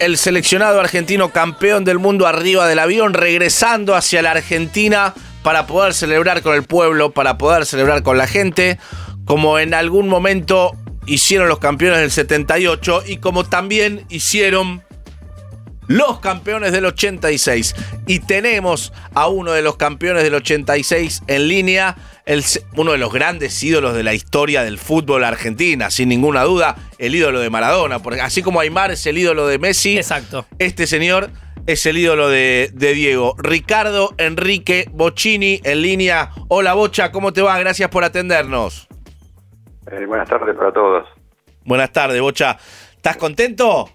El seleccionado argentino campeón del mundo arriba del avión, regresando hacia la Argentina para poder celebrar con el pueblo, para poder celebrar con la gente, como en algún momento hicieron los campeones del 78 y como también hicieron los campeones del 86. Y tenemos a uno de los campeones del 86 en línea, el, uno de los grandes ídolos de la historia del fútbol argentina, sin ninguna duda, el ídolo de Maradona. Porque así como Aymar es el ídolo de Messi, Exacto. este señor es el ídolo de, de Diego. Ricardo Enrique Bocini en línea. Hola Bocha, ¿cómo te va? Gracias por atendernos. Eh, buenas tardes para todos. Buenas tardes, Bocha. ¿Estás contento?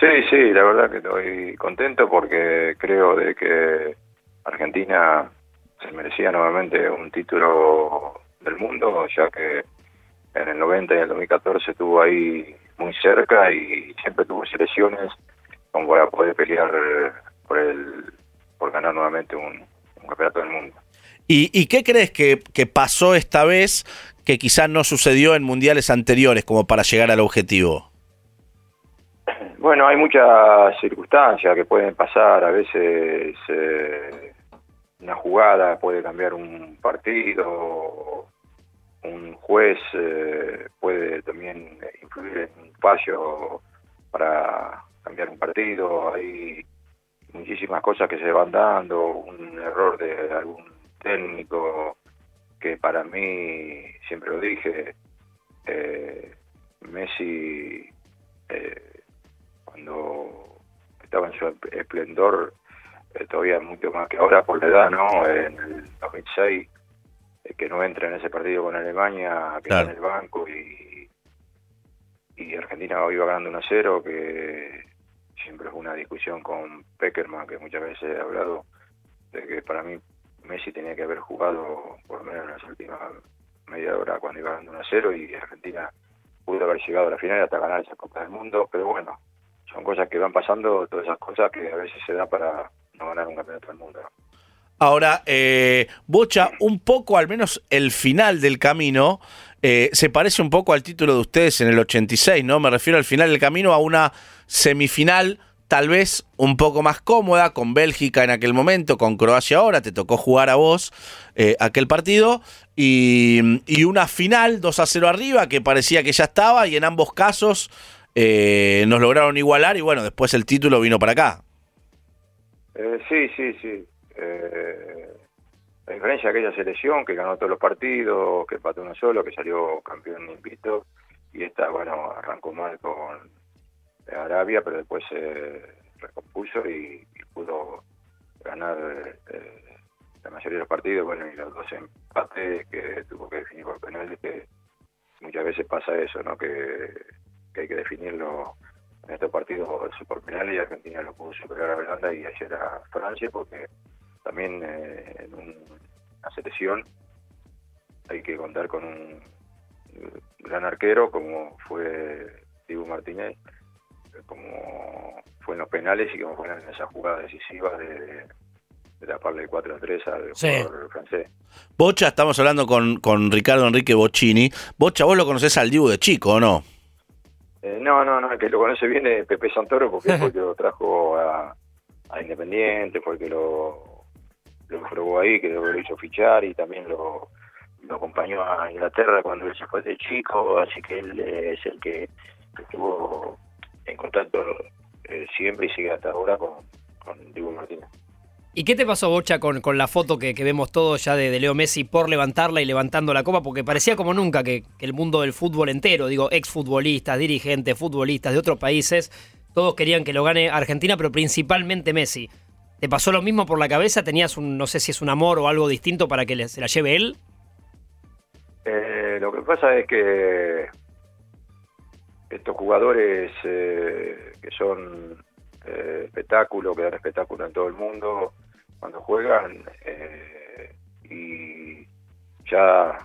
Sí, sí, la verdad que estoy contento porque creo de que Argentina se merecía nuevamente un título del mundo, ya que en el 90 y en el 2014 estuvo ahí muy cerca y siempre tuvo selecciones como para poder pelear por el por ganar nuevamente un, un campeonato del mundo. ¿Y, y qué crees que, que pasó esta vez que quizás no sucedió en mundiales anteriores como para llegar al objetivo? Bueno, hay muchas circunstancias que pueden pasar. A veces eh, una jugada puede cambiar un partido, un juez eh, puede también influir en un fallo para cambiar un partido. Hay muchísimas cosas que se van dando, un error de algún técnico que para mí, siempre lo dije, eh, Messi cuando estaba en su esplendor, eh, todavía mucho más que ahora por la edad, ¿no? En el 2006, eh, que no entra en ese partido con Alemania, que Claro. está en el banco y, y Argentina iba ganando 1 a 0, que siempre fue una discusión con Peckerman, que muchas veces he hablado, de que para mí Messi tenía que haber jugado por lo menos en las últimas media hora cuando iba ganando 1 a 0 y Argentina pudo haber llegado a la final hasta ganar esa Copa del Mundo, pero bueno, son cosas que van pasando, todas esas cosas que a veces se da para no ganar un campeonato del mundo. Ahora, eh, Bocha, un poco, al menos el final del camino, eh, se parece un poco al título de ustedes en el 86, ¿no? Me refiero al final del camino a una semifinal tal vez un poco más cómoda, con Bélgica en aquel momento, con Croacia ahora, te tocó jugar a vos eh, aquel partido, y, y una final 2 a 0 arriba que parecía que ya estaba, y en ambos casos eh, nos lograron igualar, y bueno, después el título vino para acá. Eh, sí, sí, sí. Eh, a diferencia de aquella selección que ganó todos los partidos, que empató uno solo, que salió campeón invicto, y esta, bueno, arrancó mal con Arabia, pero después se recompuso y, y pudo ganar eh, la mayoría de los partidos, bueno, y los dos empates que tuvo que definir por penales, que muchas veces pasa eso, ¿no? Que, que hay que definirlo en estos partidos por penales y Argentina lo pudo superar a Holanda y ayer a Francia, porque también eh, en un- una selección hay que contar con un gran arquero como fue Dibu Martínez, como fue en los penales y como fue en esa jugada decisiva de, de taparle el 4 a 3 al Sí. jugador francés. Bocha, estamos hablando con, con Ricardo Enrique Bocini. Bocha, vos lo conocés al Dibu de chico, ¿o no? Eh, no, no, no, el que lo conoce bien es Pepe Santoro porque fue el que lo trajo a, a Independiente, fue el que lo, lo probó ahí, que lo hizo fichar y también lo, lo acompañó a Inglaterra cuando él se fue de chico, así que él eh, es el que estuvo en contacto eh, siempre y sigue hasta ahora con, con Diego Martínez. ¿Y qué te pasó, Bocha, con, con la foto que, que vemos todos ya de, de Leo Messi por levantarla y levantando la copa? Porque parecía como nunca que, el mundo del fútbol entero, digo, exfutbolistas, dirigentes, futbolistas de otros países, todos querían que lo gane Argentina, pero principalmente Messi. ¿Te pasó lo mismo por la cabeza? ¿Tenías un, no sé si es un amor o algo distinto para que se la lleve él? Eh, lo que pasa es que estos jugadores eh, que son eh, espectáculo, que dan espectáculo en todo el mundo, cuando juegan, eh, y ya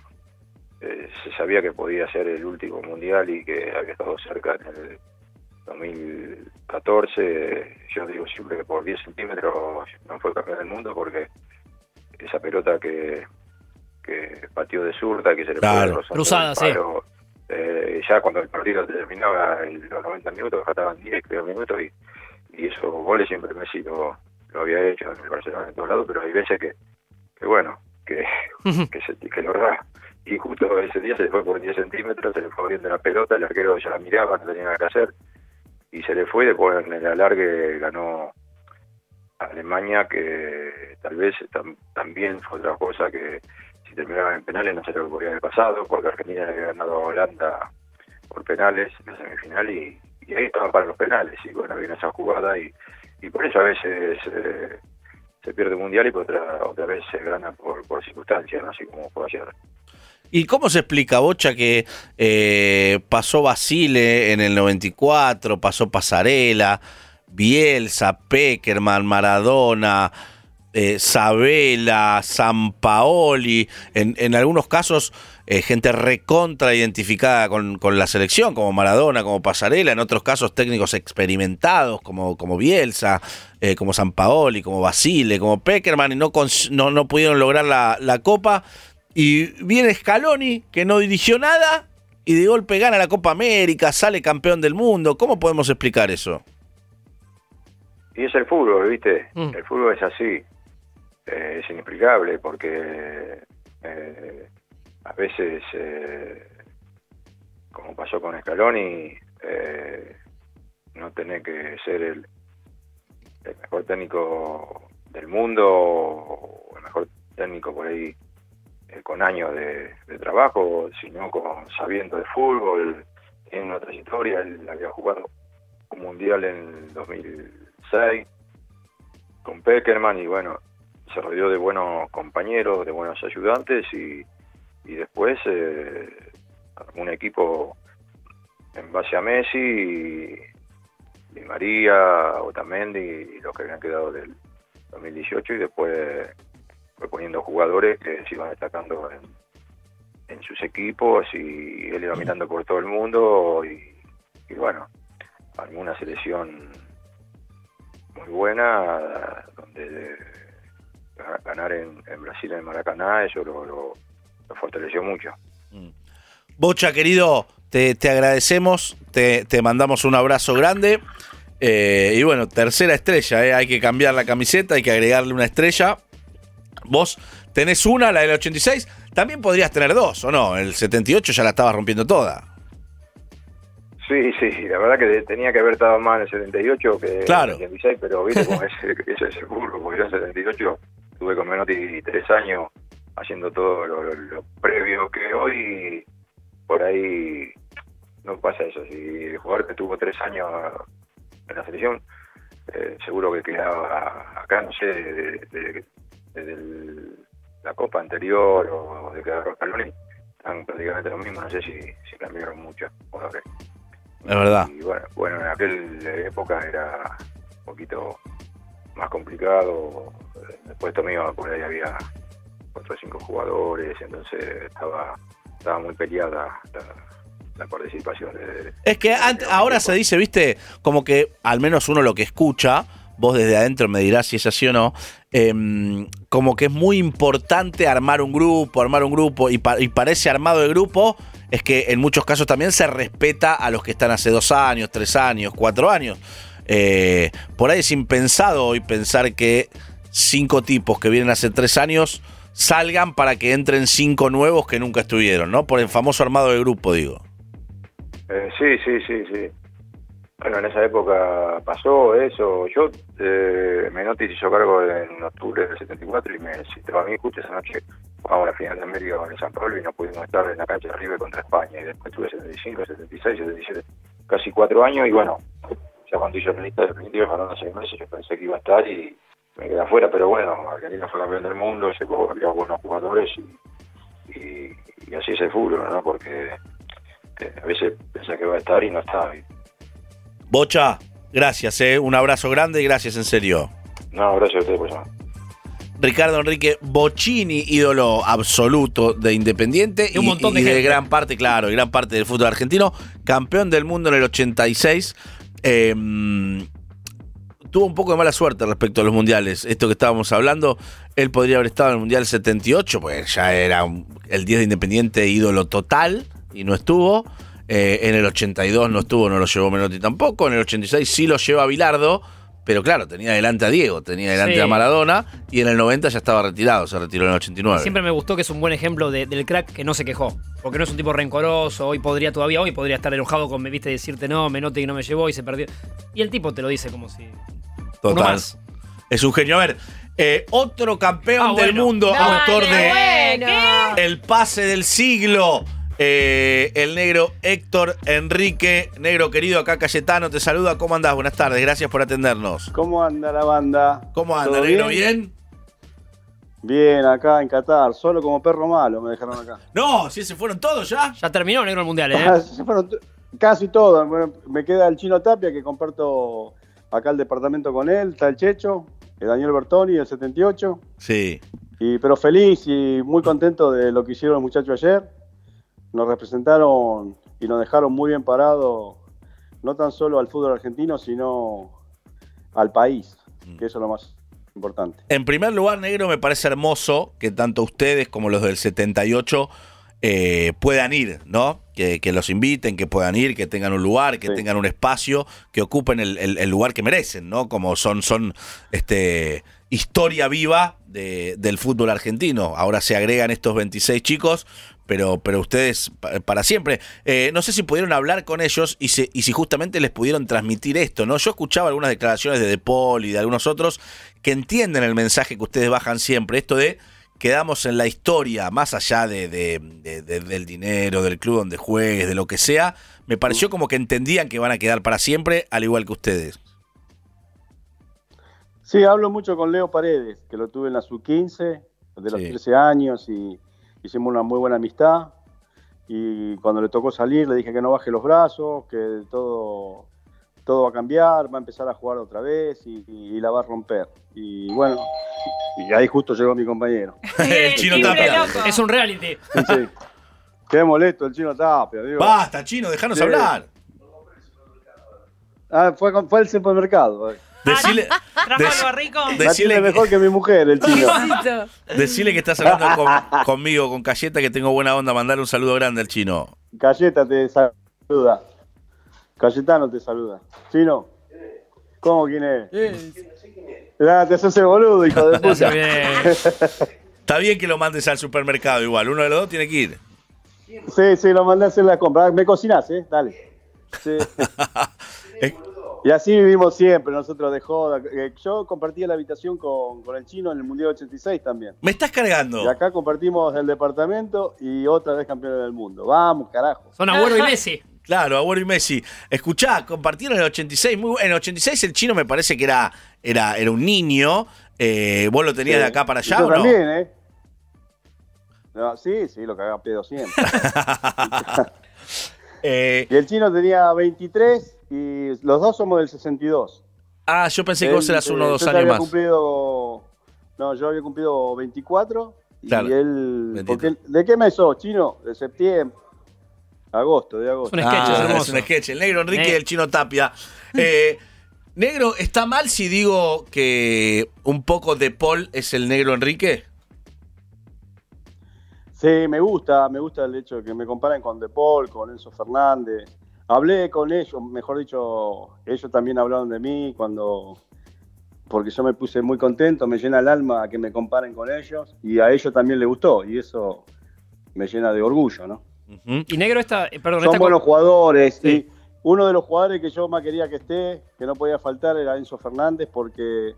eh, se sabía que podía ser el último mundial y que había estado cerca en el 2014, yo digo siempre que por 10 centímetros no fue campeón del mundo porque esa pelota que, que pateó de zurda, que se le Claro. fue Cruzada, sí. eh, ya cuando el partido terminaba en los 90 minutos, faltaban 10, creo, minutos, y, y esos goles siempre Messi lo, lo había hecho en el Barcelona en todos lados, pero hay veces que, que bueno, que, que, se, que lo da. Y justo ese día se le fue por 10 centímetros, se le fue abriendo la pelota, el arquero ya la miraba, no tenía nada que hacer, y se le fue, después en el alargue ganó Alemania, que tal vez tam, también fue otra cosa que si terminaba en penales no sé lo que podría haber pasado, porque Argentina había ganado a Holanda por penales en la semifinal y, y ahí estaban para los penales, y bueno, viene esa jugada y, y por eso a veces eh, se pierde el mundial y por otra, otra vez se gana por, por circunstancias, ¿no? así como fue ayer. ¿Y cómo se explica, Bocha, que eh, pasó Basile en el 94, pasó Pasarela, Bielsa, Peckerman, Maradona, eh, Sabela, Sampaoli, en, en algunos casos eh, gente recontra identificada con, con, la selección, como Maradona, como Pasarela, en otros casos técnicos experimentados, como, como Bielsa, eh, como Sampaoli, como Basile, como Peckerman, y no, no, no pudieron lograr la, la Copa. Y viene Scaloni, que no dirigió nada, y de golpe gana la Copa América, sale campeón del mundo. ¿Cómo podemos explicar eso? Y es el fútbol, ¿viste? Mm. El fútbol es así. Eh, es inexplicable porque eh, a veces, eh, como pasó con Scaloni, eh, no tenés que ser el, el, mejor técnico del mundo el mejor técnico por ahí eh, con años de, trabajo, sino con sabiendo de fútbol, en una trayectoria, él había jugado un mundial en el 2006 con Peckerman y bueno, se rodeó de buenos compañeros, de buenos ayudantes y, y después eh, un equipo en base a Messi y, y María, Otamendi y los que habían quedado del 2018 y después fue poniendo jugadores que se iban destacando en, sus equipos y él iba mirando por todo el mundo y, y bueno, alguna selección muy buena donde ganar en, en Brasil en Maracaná eso lo, lo fortaleció mucho. Mm. Bocha, querido, te, te agradecemos, te, te, mandamos un abrazo grande. Eh, y bueno, tercera estrella, eh, hay que cambiar la camiseta, hay que agregarle una estrella. Vos tenés una, la del 86, también podrías tener dos, ¿o no? El 78 ya la estabas rompiendo toda. Sí, sí, la verdad que tenía que haber estado más en el 78 que claro. en el 86, pero viste cómo es, ese es seguro, porque yo en el 78 tuve con Menotti tres años haciendo todo lo, lo, lo, previo que hoy por ahí no pasa eso. Si el jugador que tuvo tres años en la selección, eh, seguro que quedaba acá, no sé, desde de, de, de, la copa anterior o de que agarró Scaloni, están prácticamente lo mismo, no sé si, si cambiaron mucho. Bueno, okay. Es verdad. Y bueno, bueno, en aquella época era un poquito más complicado. Después mío por ahí había cuatro o cinco jugadores, entonces estaba, estaba muy peleada la, la participación de, Es que antes, ahora se dice, viste, como que al menos uno lo que escucha, vos desde adentro me dirás si es así o no, eh, como que es muy importante armar un grupo, armar un grupo, y, pa y para ese armado de grupo es que en muchos casos también se respeta a los que están hace dos años, tres años, cuatro años. Eh, por ahí es impensado hoy pensar que cinco tipos que vienen hace tres años salgan para que entren cinco nuevos que nunca estuvieron, ¿no? Por el famoso armado de grupo, digo. Eh, sí, sí, sí, sí. Bueno, en esa época pasó eso. Yo, eh, Menotti se hizo cargo en octubre del 74 y me citó a mí justo esa noche jugamos la final de América con el San Pablo y no pudimos estar en la cancha de River contra España. Y después tuve 75, 76, 77, casi cuatro años y bueno, ya cuando hizo la lista definitiva, faltando seis meses, yo pensé que iba a estar y me quedé afuera, pero bueno, Argentina fue campeón del mundo, se había buenos jugadores y, y, y, así es el fútbol, ¿no? Porque eh, a veces pensás que va a estar y no está. Bocha, gracias, ¿eh? un abrazo grande y gracias en serio. No, gracias a ustedes por llamar. Ricardo Enrique Bocini, ídolo absoluto de Independiente y, un montón de, y de gran parte, claro, y gran parte del fútbol argentino, campeón del mundo en el 86. Eh, tuvo un poco de mala suerte respecto a los mundiales. Esto que estábamos hablando, él podría haber estado en el mundial 78, pues ya era un, el 10 de Independiente ídolo total y no estuvo. Eh, en el 82 no estuvo, no lo llevó Menotti tampoco. En el 86 sí lo lleva Bilardo. Pero claro, tenía delante a Diego, tenía delante Sí. a Maradona y en el 90 ya estaba retirado, se retiró en el 89. Siempre me gustó que es un buen ejemplo de- del crack que no se quejó. Porque no es un tipo rencoroso, hoy podría todavía, hoy podría estar enojado con me viste decirte no, Menotti que no me llevó y se perdió. Y el tipo te lo dice como si. Uno Total. más. Es un genio. A ver, eh, otro campeón Ah, del bueno. mundo, Dale, autor de bueno. El pase del siglo. eh, el negro Héctor Enrique, negro querido, acá Cayetano, te saluda. ¿Cómo andás? Buenas tardes, gracias por atendernos. ¿Cómo anda la banda? ¿Cómo anda, ¿Todo negro? ¿Bien? Bien, acá en Qatar, solo como perro malo me dejaron acá. No, si se fueron todos ya. Ya terminó negro el mundial, ¿eh? Se fueron t- casi todos. Bueno, me queda el chino Tapia, que comparto acá el departamento con él, está el Checho, el Daniel Bertoni, el 78. Sí. Y, pero feliz y muy contento de lo que hicieron los muchachos ayer. Nos representaron y nos dejaron muy bien parados, no tan solo al fútbol argentino, sino al país, que eso es lo más importante. En primer lugar, negro, me parece hermoso que tanto ustedes como los del 78 eh, puedan ir, ¿no? Que, que los inviten, que puedan ir, que tengan un lugar, que Sí. tengan un espacio, que ocupen el, el- el lugar que merecen, ¿no? Como son, son este, historia viva de- del fútbol argentino. Ahora se agregan estos 26 chicos, pero, pero ustedes pa- para siempre. Eh, no sé si pudieron hablar con ellos y, si- y si justamente les pudieron transmitir esto, ¿no? Yo escuchaba algunas declaraciones de De Paul y de algunos otros que entienden el mensaje que ustedes bajan siempre, esto de quedamos en la historia, más allá de, de- de- de- del dinero, del club donde juegues, de lo que sea, me pareció como que entendían que van a quedar para siempre, al igual que ustedes. Sí, hablo mucho con Leo Paredes, que lo tuve en la sub-15, de los Sí. 13 años, y hicimos una muy buena amistad. Y cuando le tocó salir, le dije que no baje los brazos, que todo, todo va a cambiar, va a empezar a jugar otra vez y, y- y la va a romper. Y bueno, y ahí justo llegó mi compañero. El chino Tapia. Es un reality. Sí, sí. Qué molesto el chino Tapia, digo. Basta, chino, déjanos Sí. hablar. Ah, fue, con- fue al supermercado. Decile, ¿Trajo dec- algo rico? Decile mejor que mi mujer, el chino. Decile que estás hablando con- conmigo, con Cayeta, que tengo buena onda. Mandar un saludo grande al chino. Cayeta te saluda. Cayetano te saluda. Chino, ¿cómo quién es? Ah, te haces el boludo, hijo de puta. Está bien que lo mandes al supermercado igual. Uno de los dos tiene que ir. Sí, sí, lo mandé a hacer la compra. Me cocinás, ¿eh? Dale. Sí. Y así vivimos siempre, nosotros de joda. Eh, Yo compartía la habitación con, con el chino en el Mundial 86 también. Me estás cargando. Y acá compartimos el departamento y otra vez campeones del mundo. Vamos, carajo. Son Agüero y Messi. Claro, Agüero y Messi. Escuchá, compartieron en el 86. Muy, bu- en el 86 el chino me parece que era, era, era un niño. Eh, ¿Vos lo tenías de acá para allá Yo o no? también, ¿eh? No, sí, sí, lo cagaba pedo siempre. Eh, y el chino tenía 23 y los dos somos del 62. ah, yo pensé que vos Él, eras uno o eh, dos años había más. Cumplido, no, yo había cumplido 24 y Claro, él... 23. porque él- ¿De qué mes sos, chino? De septiembre. Agosto, de agosto. Es un sketch, es Ah, hermoso. un sketch. El negro Enrique Eh. y el chino Tapia. Eh, negro, ¿está mal si digo que un poco de Paul es el negro Enrique? Sí, me gusta, me gusta el hecho de que me comparen con De Paul, con Enzo Fernández. Hablé con ellos, mejor dicho, ellos también hablaron de mí cuando, porque yo me puse muy contento, me llena el alma que me comparen con ellos y a ellos también les gustó y eso me llena de orgullo, ¿no? Y negro está. eh, Perdón, Son esta buenos jugadores Sí. y uno de los jugadores que yo más quería que esté, que no podía faltar, era Enzo Fernández porque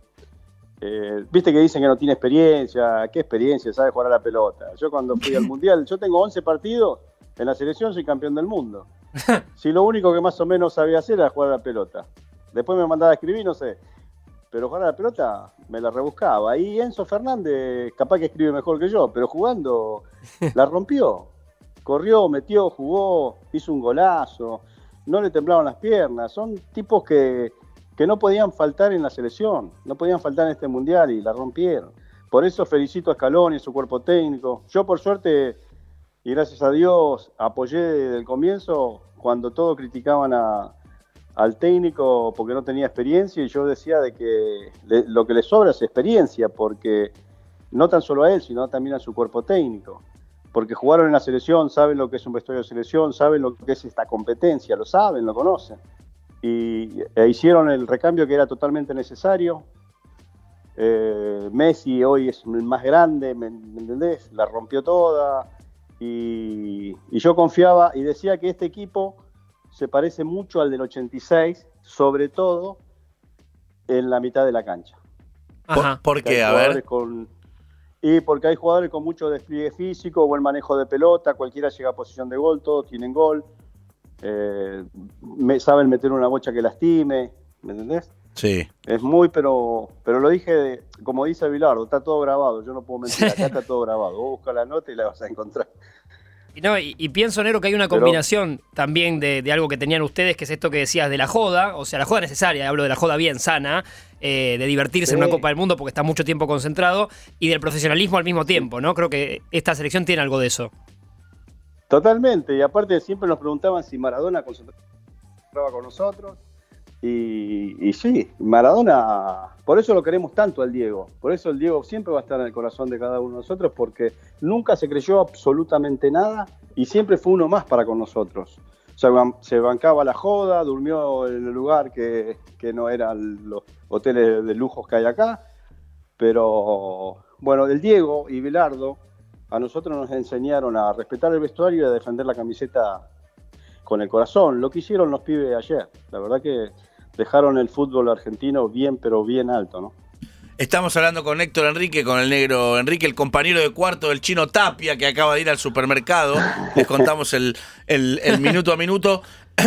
eh, viste que dicen que no tiene experiencia, ¿qué experiencia? Sabe jugar a la pelota. Yo cuando fui al Mundial, yo tengo 11 partidos, en la selección soy campeón del mundo. Si lo único que más o menos sabía hacer era jugar a la pelota. Después me mandaba a escribir, no sé. Pero jugar a la pelota me la rebuscaba. Y Enzo Fernández, capaz que escribe mejor que yo, pero jugando la rompió. Corrió, metió, jugó, hizo un golazo. No le temblaban las piernas. Son tipos que, que no podían faltar en la selección, no podían faltar en este mundial y la rompieron. Por eso felicito a Scaloni y su cuerpo técnico. Yo, por suerte, y gracias a Dios, apoyé desde el comienzo cuando todos criticaban a- al técnico porque no tenía experiencia y yo decía de que lo que le sobra es experiencia porque no tan solo a él, sino también a su cuerpo técnico. Porque jugaron en la selección, saben lo que es un vestuario de selección, saben lo que es esta competencia, lo saben, lo conocen. Y e hicieron el recambio que era totalmente necesario. Eh, Messi hoy es el más grande, ¿me, me entendés? La rompió toda. Y, y yo confiaba y decía que este equipo se parece mucho al del 86, sobre todo en la mitad de la cancha. Ajá. ¿Por, qué? A ver. con- y porque hay jugadores con mucho despliegue físico, buen manejo de pelota, cualquiera llega a posición de gol, todos tienen gol, eh, me, saben meter una bocha que lastime, ¿me entendés? Sí. Es muy, pero pero lo dije, de- como dice Bilardo, está todo grabado, yo no puedo mentir, acá está todo grabado, vos busca la nota y la vas a encontrar. Y, no, y, y pienso, Negro, que hay una Pero- combinación también de, de algo que tenían ustedes, que es esto que decías de la joda, o sea, la joda necesaria, hablo de la joda bien sana, eh, de divertirse en una Copa del Mundo porque está mucho tiempo concentrado, y del profesionalismo al mismo tiempo, ¿no? Creo que esta selección tiene algo de eso. Totalmente, y aparte siempre nos preguntaban si Maradona concentraba con nosotros. Y, sí, Maradona, por eso lo queremos tanto al Diego. Por eso el Diego siempre va a estar en el corazón de cada uno de nosotros, porque nunca se creyó absolutamente nada y siempre fue uno más para con nosotros. O sea, se bancaba la joda, durmió en el lugar que, que no eran los hoteles de lujos que hay acá. Pero bueno, el Diego y Bilardo a nosotros nos enseñaron a respetar el vestuario y a defender la camiseta con el corazón. Lo que hicieron los pibes ayer. La verdad que dejaron el fútbol argentino bien, pero bien alto, ¿no? Estamos hablando con Héctor Enrique, con el negro Enrique, el compañero de cuarto del chino Tapia, que acaba de ir al supermercado. Les contamos el, el- el minuto a minuto.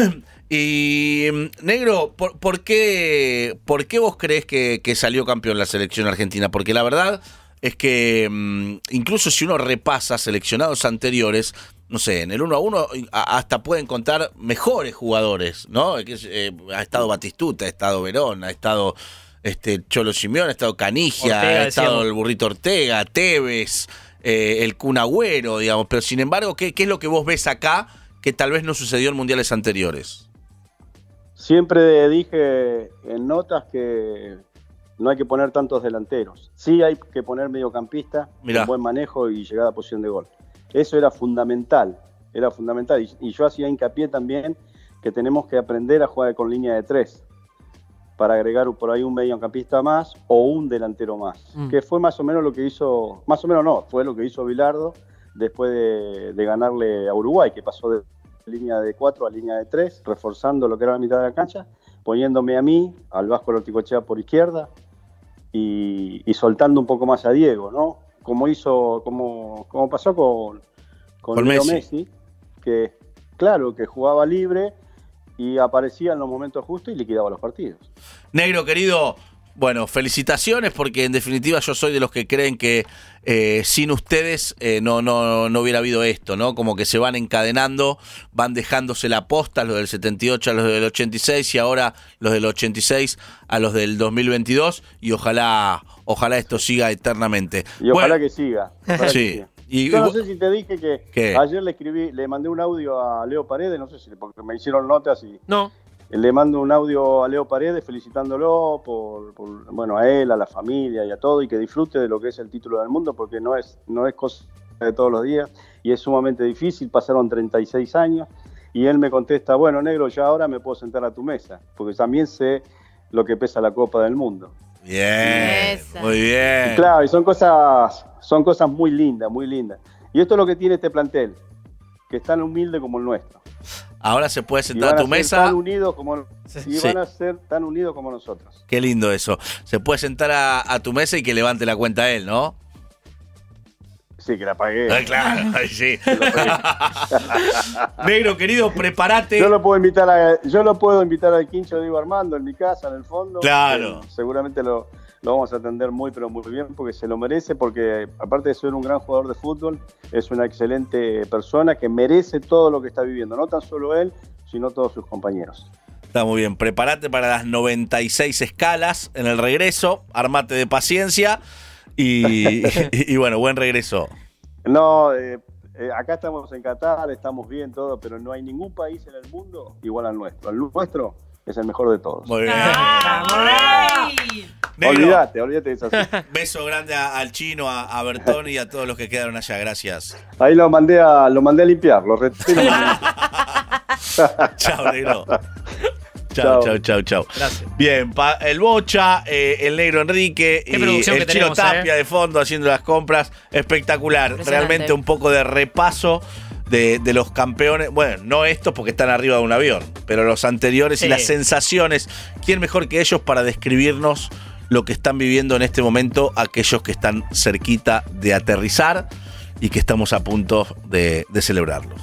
Y, negro, ¿por, por qué, ¿por qué vos crees que, que salió campeón la selección argentina? Porque la verdad es que mm, incluso si uno repasa seleccionados anteriores, no sé, en el 1 a 1 hasta pueden contar mejores jugadores, ¿no? Eh, ha estado Batistuta, ha estado Verón, ha estado este Cholo Simeón, ha estado Canigia, Ortega, ha estado decíamos. el Burrito Ortega, Tevez, eh, el Kun Agüero, digamos. Pero sin embargo, ¿qué, ¿qué es lo que vos ves acá que tal vez no sucedió en mundiales anteriores? Siempre dije en notas que no hay que poner tantos delanteros. Sí hay que poner mediocampista con buen manejo y llegada a posición de gol. Eso era fundamental, era fundamental. Y, y yo hacía hincapié también que tenemos que aprender a jugar con línea de tres para agregar por ahí un mediocampista más o un delantero más. Mm. Que fue más o menos lo que hizo, más o menos no, fue lo que hizo Bilardo después de, de ganarle a Uruguay, que pasó de línea de 4 a línea de 3, reforzando lo que era la mitad de la cancha, poniéndome a mí, al Vasco Lorticochea por izquierda y, y soltando un poco más a Diego, ¿no? Como hizo, como, como pasó con, con, Con. Messi, que claro, que jugaba libre y aparecía en los momentos justos y liquidaba los partidos. Negro, querido, bueno, felicitaciones porque en definitiva yo soy de los que creen que eh, sin ustedes eh, no, no, no hubiera habido esto, ¿no? Como que se van encadenando, van dejándose la posta, los del 78 a los del 86 y ahora los del 86 a los del 2022 y ojalá, ojalá esto siga eternamente. Y ojalá Bueno, que siga. ojalá que Sí. siga. Y, Yo no sé si te dije que ¿Qué? ayer le escribí, le mandé un audio a Leo Paredes, no sé si porque me hicieron notas y No. le mando un audio a Leo Paredes felicitándolo por, por, bueno a él, a la familia y a todo y que disfrute de lo que es el título del mundo porque no es no es cosa de todos los días y es sumamente difícil, pasaron 36 años y él me contesta, bueno negro, ya ahora me puedo sentar a tu mesa porque también sé lo que pesa la Copa del Mundo. Bien, Esa. muy bien. Y claro, y son cosas, son cosas muy lindas, muy lindas. Y esto es lo que tiene este plantel, que es tan humilde como el nuestro. Ahora se puede sentar a tu ser mesa. Tan unidos como, y Sí. van a ser tan unidos como nosotros. Qué lindo eso. Se puede sentar a, a tu mesa y que levante la cuenta él, ¿no? Sí, que la pagué. Ah, claro, sí. Negro, querido, prepárate. Yo lo puedo invitar a, yo lo puedo invitar al quincho Diego Armando en mi casa, en el fondo. Claro. Eh, seguramente lo, lo vamos a atender muy, pero muy bien, porque se lo merece, porque aparte de ser un gran jugador de fútbol, es una excelente persona que merece todo lo que está viviendo, no tan solo él, sino todos sus compañeros. Está muy bien. Prepárate para las 96 escalas en el regreso. Armate de paciencia. Y, y- y bueno, buen regreso. No, eh, eh, acá estamos en Qatar, estamos bien todo, pero no hay ningún país en el mundo igual al nuestro. El nuestro es el mejor de todos. Muy bien. Negro. Olvídate, olvídate de eso. Beso grande a- al chino, a, a Bertón y a todos los que quedaron allá. Gracias. Ahí lo mandé a, lo mandé a limpiar, lo mandé. Chao, negro. Chao, Chao. chao, chao. Gracias. Bien, pa- el Bocha, eh, el negro Enrique Qué y producción el que chino tenemos, Tapia eh. de fondo haciendo las compras. Espectacular. Impresionante. Realmente un poco de repaso de, de los campeones. Bueno, no estos porque están arriba de un avión, pero los anteriores y las sensaciones. ¿Quién mejor que ellos para describirnos lo que están viviendo en este momento aquellos que están cerquita de aterrizar y que estamos a punto de, de celebrarlos?